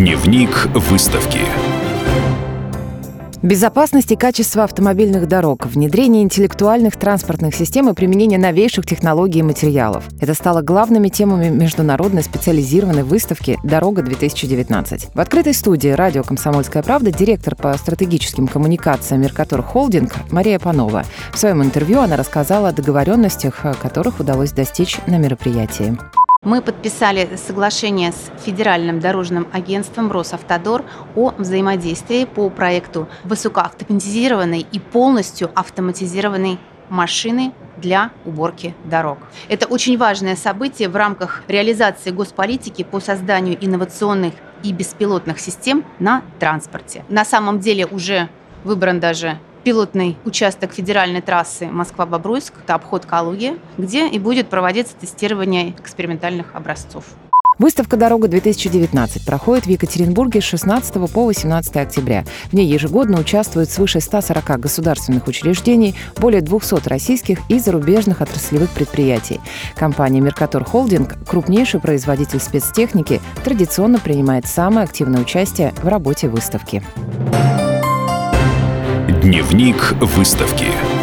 Дневник выставки. Безопасность и качество автомобильных дорог, внедрение интеллектуальных транспортных систем и применение новейших технологий и материалов. Это стало главными темами международной специализированной выставки «Дорога-2019». В открытой студии радио «Комсомольская правда» директор по стратегическим коммуникациям «Меркатор Холдинг» Мария Панова. В своем интервью она рассказала о договоренностях, которых удалось достичь на мероприятии. Мы подписали соглашение с Федеральным дорожным агентством Росавтодор о взаимодействии по проекту высокоавтоматизированной и полностью автоматизированной машины для уборки дорог. Это очень важное событие в рамках реализации госполитики по созданию инновационных и беспилотных систем на транспорте. На самом деле уже выбран даже пилотный участок федеральной трассы Москва-Бобруйск, это обход Калуги, где и будет проводиться тестирование экспериментальных образцов. Выставка «Дорога-2019» проходит в Екатеринбурге с 16 по 18 октября. В ней ежегодно участвуют свыше 140 государственных учреждений, более 200 российских и зарубежных отраслевых предприятий. Компания «Меркатор Холдинг», крупнейший производитель спецтехники, традиционно принимает самое активное участие в работе выставки. Дневник выставки.